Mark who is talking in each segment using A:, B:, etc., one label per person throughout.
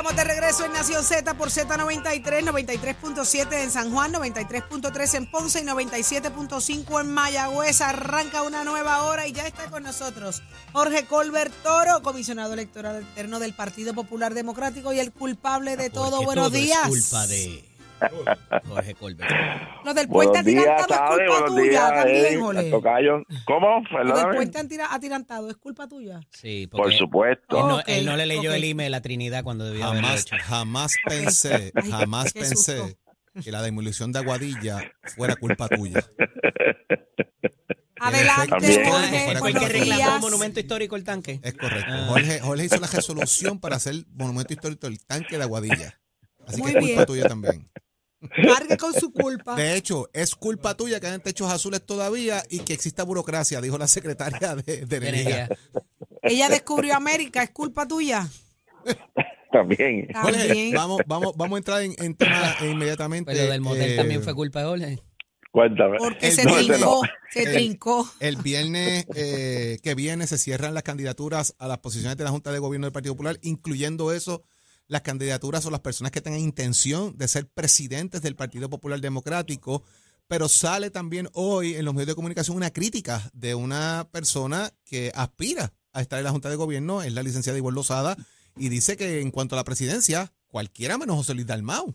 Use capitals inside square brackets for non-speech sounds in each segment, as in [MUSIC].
A: estamos de regreso en Nación Z por Z93, 93.7 en San Juan, 93.3 en Ponce y 97.5 en Mayagüez. Arranca una nueva hora y ya está con nosotros Jorge Colbert Toro, comisionado electoral eterno del Partido Popular Democrático y el culpable de todo. Buenos días.
B: culpa de Jorge Colbert.
A: Lo del puente atirantado es culpa tuya
C: días,
A: también.
C: Tocayo. ¿Cómo?
A: Lo del puente atira- atirantado es culpa tuya.
B: Sí,
C: Por
B: porque
C: supuesto.
B: Él no, él no le leyó
A: ok.
B: el email a Trinidad cuando debía haberlo
D: Jamás,
B: hecho.
D: jamás [LAUGHS] pensé,
A: Ay,
D: jamás pensé que la demolición de Aguadilla fuera culpa tuya.
A: Adelante. Jorge.
B: Fue el que
A: buenos
B: reclamó monumento histórico el tanque.
D: Es correcto.
B: Ah.
D: Jorge, Jorge hizo la resolución para hacer monumento histórico del tanque de Aguadilla. Así
A: Muy
D: que es culpa
A: bien.
D: tuya también.
A: Cargue con su culpa.
D: De hecho, es culpa tuya que hayan techos azules todavía y que exista burocracia, dijo la secretaria de, de Energía.
A: Ella descubrió América, es culpa tuya.
C: También.
D: Vamos, vamos, vamos a entrar en, en tema inmediatamente.
B: Pero del motel
D: Eh,
B: también fue culpa de Jorge.
C: Cuéntame.
A: Porque
D: El
A: se
D: no,
A: trincó,
C: no.
A: se
D: El-
A: trincó.
D: El viernes eh, que viene se cierran las candidaturas a las posiciones de la Junta de Gobierno del Partido Popular, incluyendo eso, las candidaturas o las personas que tengan intención de ser presidentes del Partido Popular Democrático. Pero sale también hoy en los medios de comunicación una crítica de una persona que aspira a estar en la Junta de Gobierno, es la licenciada Ivonne Lozada, y dice que en cuanto a la presidencia, cualquiera menos José Luis Dalmau.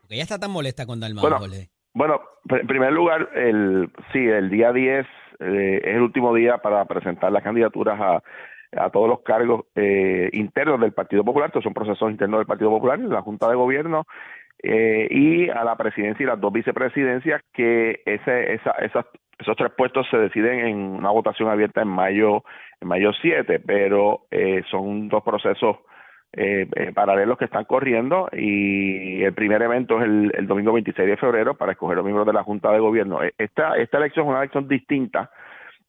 B: Porque ella está tan molesta con Dalmau,
C: Bueno,
B: Jorge.
C: Bueno, en primer lugar, el, sí, el día 10 eh, es el último día para presentar las candidaturas a, a todos los cargos eh, internos del Partido Popular, estos son procesos internos del Partido Popular, la Junta de Gobierno eh, y a la presidencia y las dos vicepresidencias, que ese, esa, esas, esos tres puestos se deciden en una votación abierta en mayo, en mayo 7, pero eh, son dos procesos eh, eh, paralelos que están corriendo y el primer evento es el, el domingo 26 de febrero para escoger los miembros de la Junta de Gobierno. Eh, Esta, esta elección es una elección distinta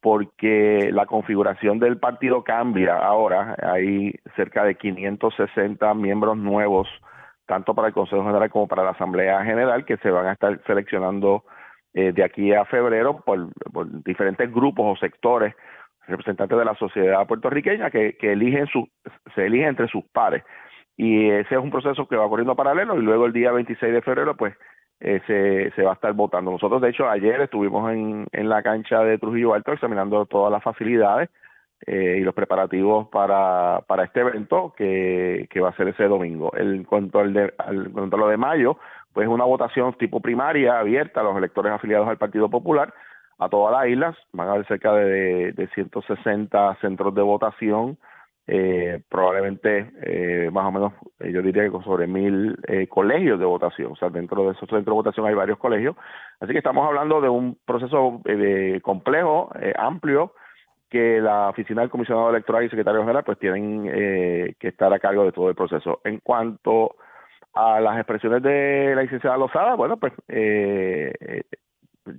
C: porque la configuración del partido cambia ahora. Hay cerca de 560 miembros nuevos, tanto para el Consejo General como para la Asamblea General, que se van a estar seleccionando eh, de aquí a febrero por, diferentes grupos o sectores representantes de la sociedad puertorriqueña que, que eligen su, se eligen entre sus pares. Y ese es un proceso que va corriendo paralelo y luego el día 26 de febrero pues eh, se, va a estar votando. Nosotros de hecho ayer estuvimos en, la cancha de Trujillo Alto examinando todas las facilidades eh, y los preparativos para, este evento que, va a ser ese domingo. En cuanto al de, cuanto a lo de mayo, pues una votación tipo primaria abierta a los electores afiliados al Partido Popular a todas las islas. Van a haber cerca de, de 160 centros de votación, eh, probablemente eh, más o menos, eh, yo diría que sobre mil eh, colegios de votación. O sea, dentro de esos centros de votación hay varios colegios. Así que estamos hablando de un proceso complejo, amplio, que la oficina del comisionado electoral y secretario general pues tienen que estar a cargo de todo el proceso. En cuanto a las expresiones de la licenciada Lozada, bueno, pues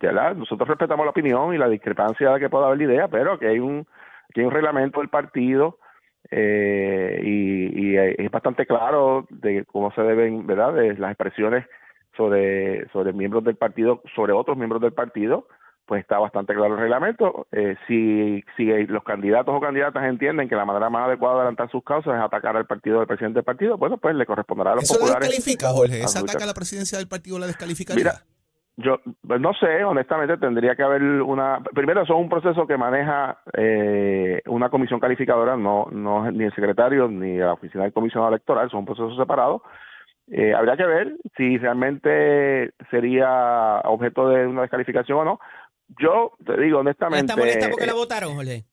C: ya la- nosotros respetamos la opinión y la discrepancia que pueda haber de idea, pero que hay un, que hay un reglamento del partido eh, y, y es bastante claro de cómo se deben, ¿verdad?, de las expresiones sobre, sobre miembros del partido, sobre otros miembros del partido, pues está bastante claro el reglamento. Eh, si, si los candidatos o candidatas entienden que la manera más adecuada de adelantar sus causas es atacar al partido del presidente del partido, bueno, pues le corresponderá a los
D: ¿Eso la
C: populares.
D: descalifica, Jorge? ¿Ese
C: a luchar.
D: ataque a la presidencia del partido la descalificaría?
C: Mira, yo pues no sé, honestamente tendría que haber una. Primero, eso es un proceso que maneja eh, una comisión calificadora, no, no ni el secretario ni la oficina del comisionado electoral, son procesos separados. Eh, habría que ver si realmente sería objeto de una descalificación o no. Yo te digo
B: ¿Ella
C: honestamente.
B: está molesta porque la
C: eh,
B: votaron, Jorge?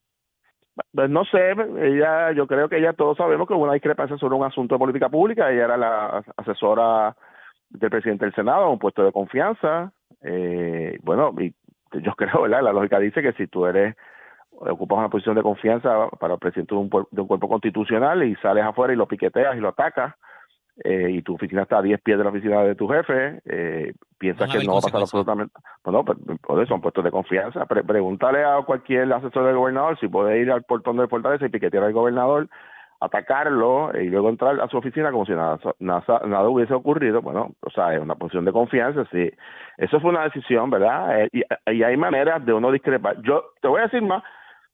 C: pues no sé, ella, yo creo que ya todos sabemos que hubo una discrepancia sobre un asunto de política pública. Ella era la asesora del presidente del Senado, un puesto de confianza. Eh, bueno, y yo [LAUGHS] creo, ¿verdad? La lógica dice que si tú eres ocupas una posición de confianza para el presidente de un, de un cuerpo constitucional y sales afuera y lo piqueteas y lo atacas, eh, y tu oficina está a 10 pies de la oficina de tu jefe, eh, piensas que no va a pasar absolutamente. Bueno, pues, son puestos de confianza. Pre- pregúntale a cualquier asesor del gobernador si puede ir al portón del Fortaleza y piquetear al gobernador, atacarlo y luego entrar a su oficina como si nada, nada, hubiese ocurrido. Bueno, o sea, es una posición de confianza. Sí, eso fue una decisión, ¿verdad? Eh, y, y hay maneras de uno discrepar. Yo te voy a decir más.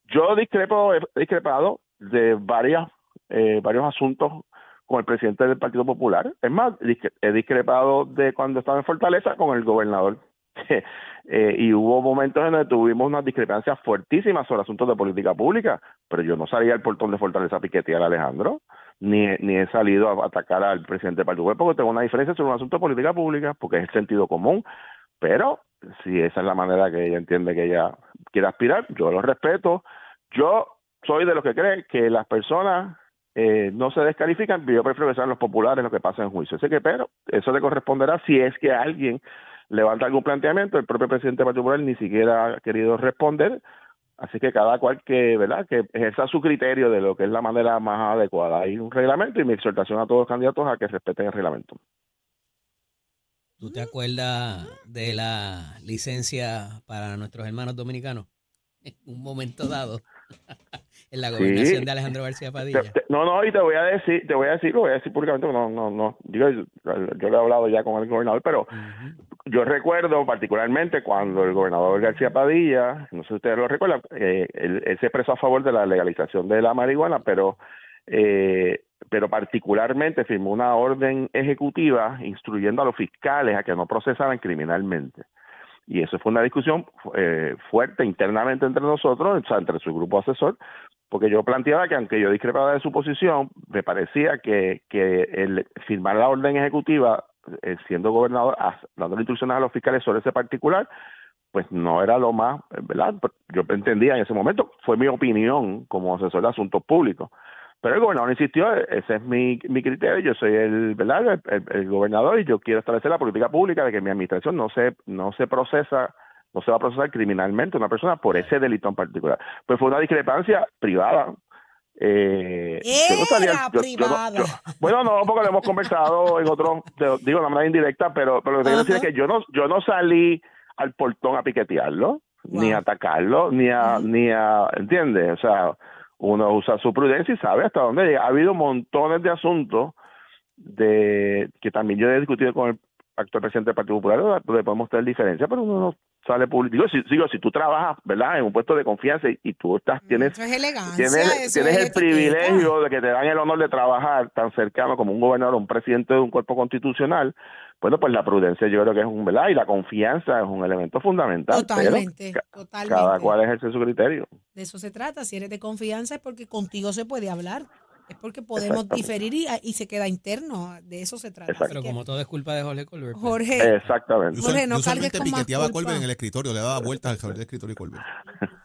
C: Yo discrepo, he discrepado de varias, eh, varios asuntos con el presidente del Partido Popular. Es más, he discrepado de cuando estaba en Fortaleza con el gobernador. [LAUGHS] Eh, y hubo momentos en que tuvimos unas discrepancias fuertísimas sobre asuntos de política pública, pero yo no salía al portón de Fortaleza a piquetear a Alejandro, ni, ni he salido a atacar al presidente del Partido porque tengo una diferencia sobre un asunto de política pública, porque es el sentido común, pero si esa es la manera que ella entiende que ella quiere aspirar, yo lo respeto. Yo soy de los que creen que las personas eh, no se descalifican, yo prefiero que sean los populares los que pasen en juicio. Así que, pero eso le corresponderá si es que alguien levanta algún planteamiento, el propio presidente particular ni siquiera ha querido responder, así que cada cual que, ¿verdad?, que ejerza su criterio de lo que es la manera más adecuada. Hay un reglamento y mi exhortación a todos los candidatos a que respeten el reglamento.
B: ¿Tú te acuerdas de la licencia para nuestros hermanos dominicanos? [LAUGHS] En un momento dado. [LAUGHS] en la gobernación de Alejandro García Padilla.
C: no, no, y te voy a decir, te voy a decir, lo voy a decir públicamente, no, no, no, yo, yo le he hablado ya con el gobernador, pero yo recuerdo particularmente cuando el gobernador García Padilla, no sé si ustedes lo recuerdan, eh, él, se expresó a favor de la legalización de la marihuana, pero eh, pero particularmente firmó una orden ejecutiva instruyendo a los fiscales a que no procesaran criminalmente. Y eso fue una discusión eh, fuerte internamente entre nosotros, o sea, entre su grupo asesor, porque yo planteaba que aunque yo discrepaba de su posición, me parecía que, que el firmar la orden ejecutiva, eh, siendo gobernador, dando instrucciones a los fiscales sobre ese particular, pues no era lo más, ¿verdad? Yo entendía en ese momento, fue mi opinión como asesor de asuntos públicos. Pero el gobernador insistió, ese es mi, mi criterio, yo soy el, ¿verdad? El, gobernador y yo quiero establecer la política pública de que mi administración no se, no se procesa, no se va a procesar criminalmente una persona por ese delito en particular. Pues fue una discrepancia privada.
A: Eh, Era privada.
C: bueno, no, porque lo hemos conversado en otros, digo de manera indirecta, pero, pero lo que quiero decir es que yo no, yo no salí al portón a piquetearlo, ni a atacarlo, ni a, ni a, ¿entiendes? O sea, uno usa su prudencia y sabe hasta dónde llega. Ha habido montones de asuntos de que también yo he discutido con el actual presidente del Partido Popular, donde podemos tener diferencia, pero uno no sale público. Si, digo, si tú trabajas, ¿verdad?, en un puesto de confianza y, tú estás, tienes, tienes, el privilegio de que te dan el honor de trabajar tan cercano como un gobernador, un presidente de un cuerpo constitucional, bueno, pues la prudencia yo creo que es un, ¿verdad? Y la confianza es un elemento fundamental.
A: Totalmente, totalmente.
C: Cada cual ejerce su criterio.
A: De eso se trata. Si eres de confianza es porque contigo se puede hablar. Es porque podemos diferir y, se queda interno. De eso se trata.
B: Pero como todo es culpa de Jorge Colbert.
A: Pues. Jorge.
C: Exactamente.
A: Jorge, no cargues con
D: piqueteaba a Colbert en el escritorio, le daba vueltas al escritorio y Colbert.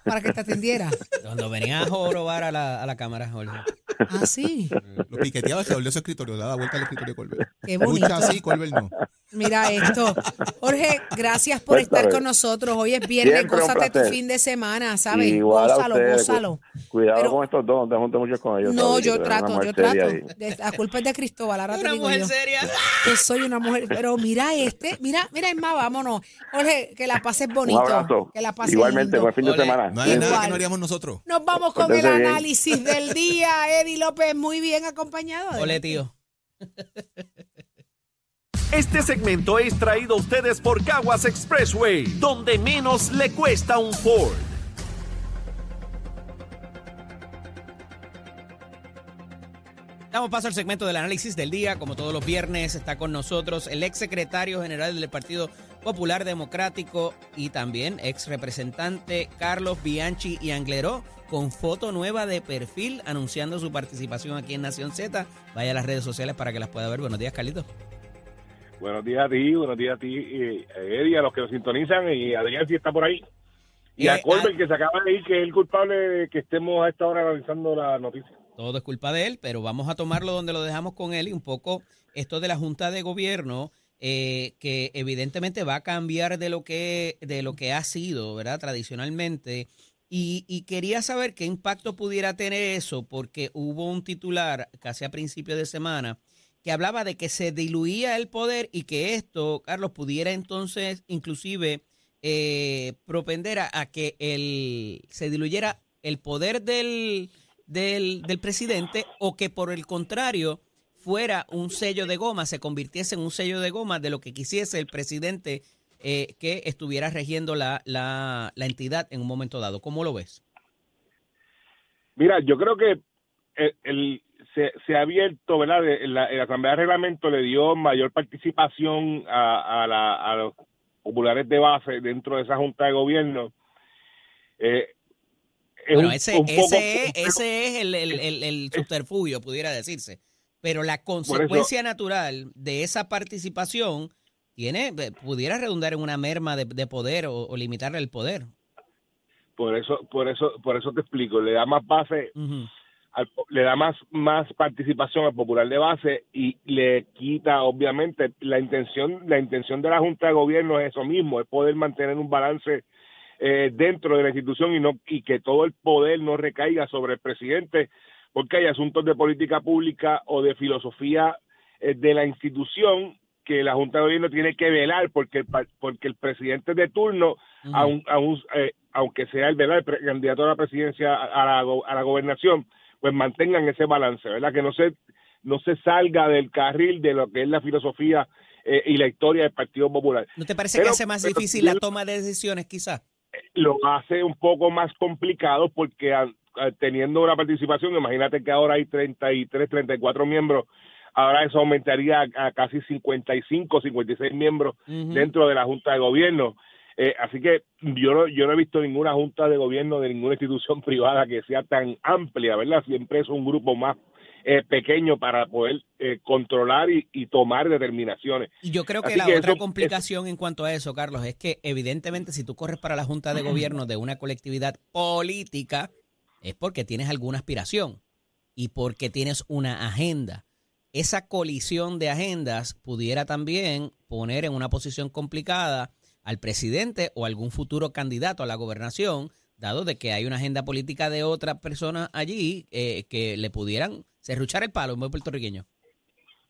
A: Para que te atendiera.
B: Cuando venía a jorobar a la, a la cámara, Jorge.
A: Ah, sí.
D: Lo piqueteaba alrededor de su escritorio, le daba vuelta al escritorio de Colbert.
A: Qué bonito.
D: Así, Colbert no.
A: Mira esto. Jorge, gracias por estar con nosotros. Hoy es viernes, gózate tu fin de semana, ¿sabes?
C: Igual
A: gózalo, gózalo.
C: Cuidado con estos dos, te junto mucho con ellos.
A: No, yo trato, yo trato. La culpa es de Cristóbal, ahora
B: una mujer seria.
A: Yo soy una mujer, pero mira este, mira, mira, es más, vámonos. Jorge, que la pases bonito.
C: Un abrazo.
A: Que la pases
C: Igualmente, buen fin de semana.
D: No hay nada que no haríamos nosotros.
A: Nos vamos con el análisis del día. [LAUGHS] Eddie López, muy bien acompañado.
B: Hola, tío.
E: Este segmento es traído a ustedes por Caguas Expressway, donde menos le cuesta un Ford.
B: Damos paso al segmento del análisis del día. Como todos los viernes, está con nosotros el ex secretario general del Partido Popular Democrático y también ex representante Carlos Bianchi y Angleró, con foto nueva de perfil anunciando su participación aquí en Nación Z. Vaya a las redes sociales para que las pueda ver. Buenos días, Carlitos.
F: Buenos días a ti, buenos días a ti, eh, Eddie, a los que nos sintonizan, y Adrián si está por ahí. Y a eh, Colbert, ah, que se acaba de ir, que es el culpable de que estemos a esta hora analizando la noticia.
B: Todo es culpa de él, pero vamos a tomarlo donde lo dejamos con él y un poco esto de la Junta de Gobierno, eh, que evidentemente va a cambiar de lo que, de lo que ha sido, ¿verdad? Tradicionalmente. Y, quería saber qué impacto pudiera tener eso, porque hubo un titular casi a principio de semana que hablaba de que se diluía el poder y que esto, Carlos, pudiera entonces inclusive eh, propender a, que el, se diluyera el poder del, del, presidente o que por el contrario fuera un sello de goma, se convirtiese en un sello de goma de lo que quisiese el presidente eh, que estuviera regiendo la, la, la entidad en un momento dado. ¿Cómo lo ves?
F: Mira, yo creo que el, se, se ha abierto, ¿verdad? La, la, Asamblea de Reglamento le dio mayor participación a, a, la, a los populares de base dentro de esa Junta de Gobierno.
B: Eh, bueno, ese, ese, es, ese es el, el, el, subterfugio, pudiera decirse. Pero la consecuencia natural de esa participación tiene eh, pudiera redundar en una merma de, de poder o, o, limitarle el poder.
F: Por eso, por eso, por eso te explico. Le da más base, al, le da más, más participación al popular de base y le quita, obviamente, la intención, la intención de la Junta de Gobierno es eso mismo, es poder mantener un balance eh, dentro de la institución y no y que todo el poder no recaiga sobre el presidente porque hay asuntos de política pública o de filosofía eh, de la institución que la Junta de Gobierno tiene que velar porque el, porque el presidente de turno, aun, aun, eh, aunque sea el, ¿verdad? el candidato a la presidencia, a la, a la gobernación, pues mantengan ese balance, ¿verdad? Que no se, no se salga del carril de lo que es la filosofía eh, y la historia del Partido Popular.
B: ¿No te parece pero, que hace más difícil la toma de decisiones, quizás?
F: Lo hace un poco más complicado porque teniendo una participación, imagínate que ahora hay 33, 34 miembros ahora eso aumentaría a, a casi 55, 56 miembros uh -huh. dentro de la Junta de Gobierno. Eh, así que yo no, yo no he visto ninguna Junta de Gobierno de ninguna institución [LAUGHS] privada que sea tan amplia, ¿verdad? Siempre es un grupo más eh, pequeño para poder eh, controlar y, y, tomar determinaciones.
B: Y yo creo que Así la que otra eso, complicación es, en cuanto a eso, Carlos, es que evidentemente si tú corres para la Junta de Gobierno de una colectividad política, es porque tienes alguna aspiración y porque tienes una agenda esa colisión de agendas pudiera también poner en una posición complicada al presidente o algún futuro candidato a la gobernación, dado de que hay una agenda política de otra persona allí eh, que le pudieran serruchar el palo buen puertorriqueño.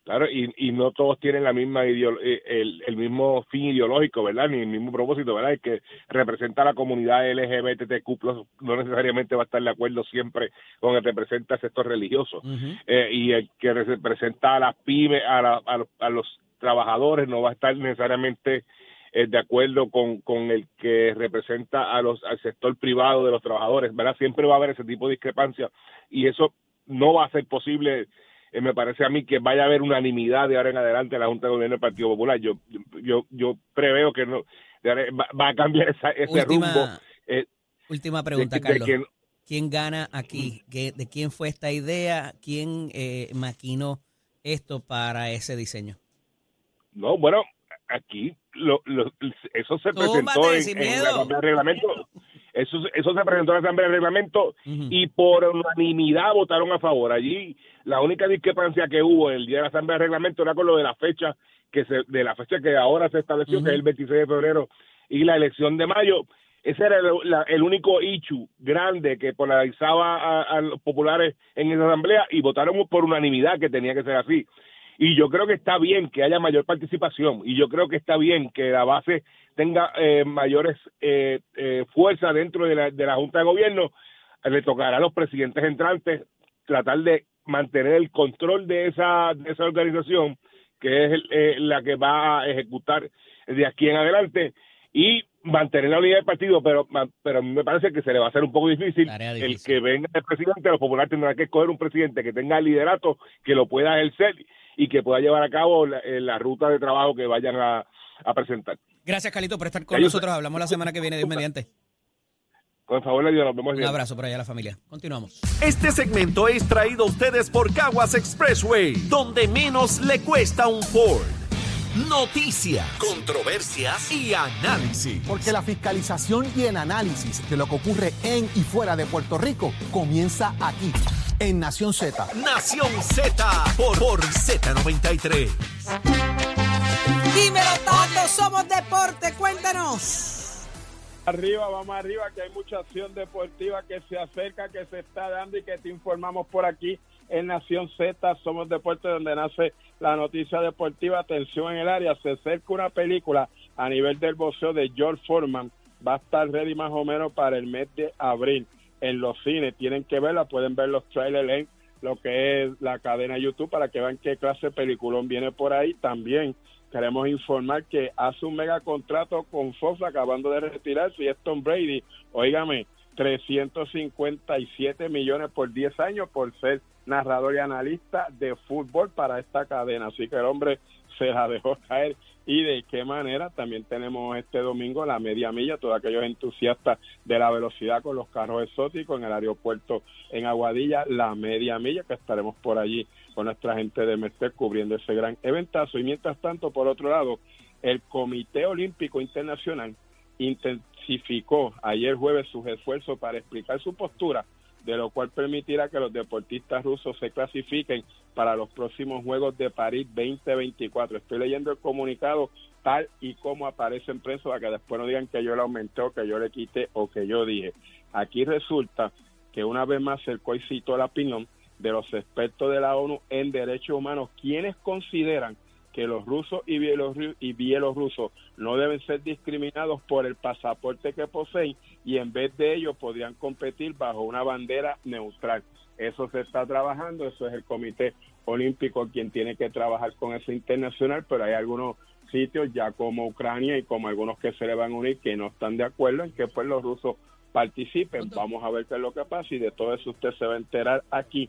F: Claro, y, y no todos tienen la misma eh, el, el, mismo fin ideológico, ¿verdad? Ni el mismo propósito, ¿verdad? El que representa a la comunidad LGBTQ no necesariamente va a estar de acuerdo siempre con el que representa el sector religioso. Uh -huh. eh, y el que representa a las pymes, a, la, a, los, a los trabajadores, no va a estar necesariamente eh, de acuerdo con, con el que representa a los, al sector privado de los trabajadores, ¿verdad? Siempre va a haber ese tipo de discrepancia y eso no va a ser posible eh, me parece a mí que vaya a haber unanimidad de ahora en adelante en la Junta de Gobierno del Partido Popular. Yo yo yo preveo que no va, va a cambiar esa, ese
B: última,
F: rumbo.
B: Eh, última pregunta, de, Carlos. De que, ¿Quién gana aquí? ¿De quién fue esta idea? ¿Quién eh, maquinó esto para ese diseño?
F: No, bueno, aquí lo, lo, eso se presentó en, en, la reglamento. Eso, eso se presentó en la Asamblea de Reglamento uh -huh. y por unanimidad votaron a favor. Allí la única discrepancia que hubo el día de la Asamblea de Reglamento era con lo de la fecha que se, de la fecha que ahora se estableció, uh -huh. que es el 26 de febrero, y la elección de mayo. Ese era el, la, el único issue grande que polarizaba a, a, los populares en esa asamblea y votaron por unanimidad que tenía que ser así. Y yo creo que está bien que haya mayor participación y yo creo que está bien que la base tenga eh, mayores eh, eh, fuerza dentro de la, de la Junta de Gobierno. Le tocará a los presidentes entrantes tratar de mantener el control de esa, de esa organización que es el, eh, la que va a ejecutar de aquí en adelante y mantener la unidad del partido, pero pero me parece que se le va a hacer un poco difícil, difícil. el que venga el presidente, los populares tendrán que escoger un presidente que tenga liderato, que lo pueda ejercer y que pueda llevar a cabo la, eh, la ruta de trabajo que vayan a, a, presentar.
B: Gracias, Carlito, por estar con nosotros. Hablamos la semana que viene, Dios mediante.
F: Con favor Dios, nos vemos
B: Un
F: bien.
B: abrazo por allá a la familia. Continuamos.
E: Este segmento es traído a ustedes por Caguas Expressway, donde menos le cuesta un Ford. Noticias, controversias y análisis.
G: Porque la fiscalización y el análisis de lo que ocurre en y fuera de Puerto Rico comienza aquí, en Nación Z.
E: Nación Z por, por Z93.
A: Dímelo, Tato, somos deporte, cuéntanos.
H: Arriba, vamos arriba, que hay mucha acción deportiva que se acerca, que se está dando y que te informamos por aquí en Nación Z. Somos Deporte, donde nace la noticia deportiva. Atención en el área, se acerca una película a nivel del boxeo de George Foreman. Va a estar ready más o menos para el mes de abril en los cines. Tienen que verla, pueden ver los trailers en lo que es la cadena YouTube para que vean qué clase de peliculón viene por ahí. También queremos informar que hace un mega contrato con Fox acabando de retirarse y es Tom Brady. Óigame, 357 millones por 10 años por ser narrador y analista de fútbol para esta cadena. Así que el hombre se la dejó caer. Y de qué manera también tenemos este domingo la media milla, todos aquellos entusiastas de la velocidad con los carros exóticos en el aeropuerto en Aguadilla, la media milla, que estaremos por allí con nuestra gente de Merced cubriendo ese gran eventazo. Y mientras tanto, por otro lado, el Comité Olímpico Internacional intensificó ayer jueves sus esfuerzos para explicar su postura de lo cual permitirá que los deportistas rusos se clasifiquen para los próximos Juegos de París 2024. Estoy leyendo el comunicado tal y como aparece en prensa para que después no digan que yo le aumenté o que yo le quité o que yo dije. Aquí resulta que una vez más el COI citó la opinión de los expertos de la ONU en derechos humanos, quienes consideran que los rusos y bielorrusos no deben ser discriminados por el pasaporte que poseen y en vez de ello podrían competir bajo una bandera neutral. Eso se está trabajando, eso es el Comité Olímpico quien tiene que trabajar con eso internacional, pero hay algunos sitios ya como Ucrania y como algunos que se le van a unir que no están de acuerdo en que pues los rusos participen. Vamos a ver qué es lo que pasa y de todo eso usted se va a enterar aquí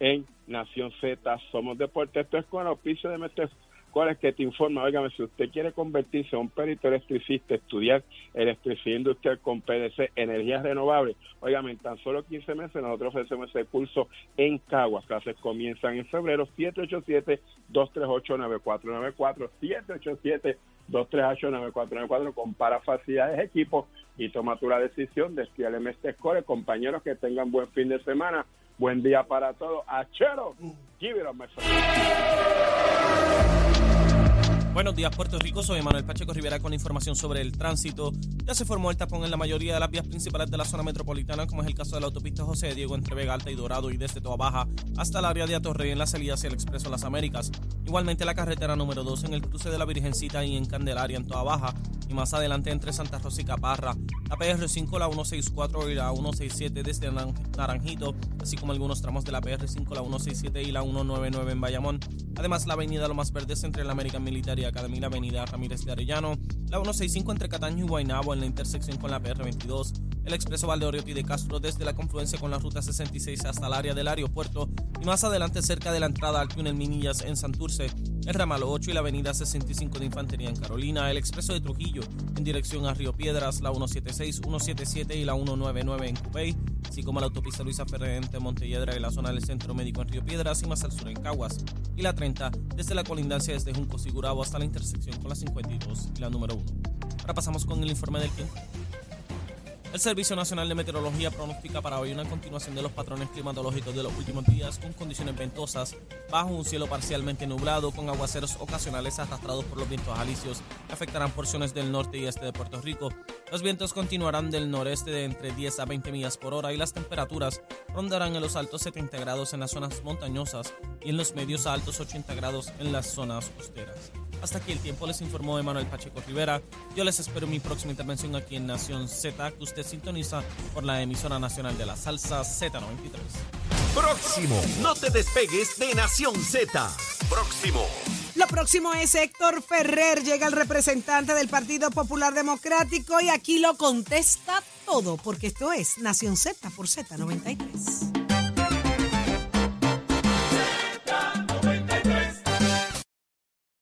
H: en Nación Z Somos Deportes. Esto es con el auspicio de Mestre cuál es que te informa, óigame, si usted quiere convertirse en un perito electricista, estudiar electricidad industrial con PDC, energías renovables, óigame, en tan solo 15 meses nosotros ofrecemos ese curso en Caguas. Clases comienzan en febrero, 787-238-9494, 787-238-9494, compara facilidades, equipos y toma tu la decisión de estudiar el Score. Compañeros que tengan buen fin de semana, buen día para todos. Achero, give it
I: Buenos días, Puerto Rico. Soy Manuel Pacheco Rivera con información sobre el tránsito. Ya se formó el tapón en la mayoría de las vías principales de la zona metropolitana, como es el caso de la autopista José Diego entre Vega Alta y Dorado y desde Toa Baja hasta el área de Atorrey en la salida hacia el Expreso Las Américas. Igualmente la carretera número 2 en el cruce de la Virgencita y en Candelaria en Toa Baja y más adelante entre Santa Rosa y Caparra. La PR5, la 164 y la 167 desde Naranjito, así como algunos tramos de la PR5, la 167 y la 199 en Bayamón. Además, la avenida Lo Más Verdes entre la American Military y la avenida Ramírez de Arellano, la 165 entre Cataño y Guaynabo en la intersección con la PR22, el expreso Valdeoriotti de Castro desde la confluencia con la ruta 66 hasta el área del aeropuerto y más adelante cerca de la entrada al túnel Minillas en Santurce, el ramal 8 y la avenida 65 de Infantería en Carolina, el expreso de Trujillo en dirección a Río Piedras, la 176, 177 y la 199 en Cupey, así como la autopista Luisa Ferrer entre Montelledra y la zona del Centro Médico en Río Piedras y más al sur en Caguas, y la 30 desde la colindancia desde Junco Sigurabo hasta la intersección con la 52 y la número 1. Ahora pasamos con el informe del tiempo. El Servicio Nacional de Meteorología pronostica para hoy una continuación de los patrones climatológicos de los últimos días con condiciones ventosas, bajo un cielo parcialmente nublado, con aguaceros ocasionales arrastrados por los vientos alisios que afectarán porciones del norte y este de Puerto Rico. Los vientos continuarán del noreste de entre 10 a 20 millas por hora y las temperaturas rondarán en los altos 70 grados en las zonas montañosas y en los medios a altos 80 grados en las zonas costeras. Hasta aquí el tiempo, les informó Emanuel Pacheco Rivera. Yo les espero mi próxima intervención aquí en Nación Z, que usted sintoniza por la emisora nacional de la salsa Z93.
E: Próximo, no te despegues de Nación Z. Próximo.
A: Lo próximo es Héctor Ferrer, llega el representante del Partido Popular Democrático y aquí lo contesta todo, porque esto es Nación Z por Z93.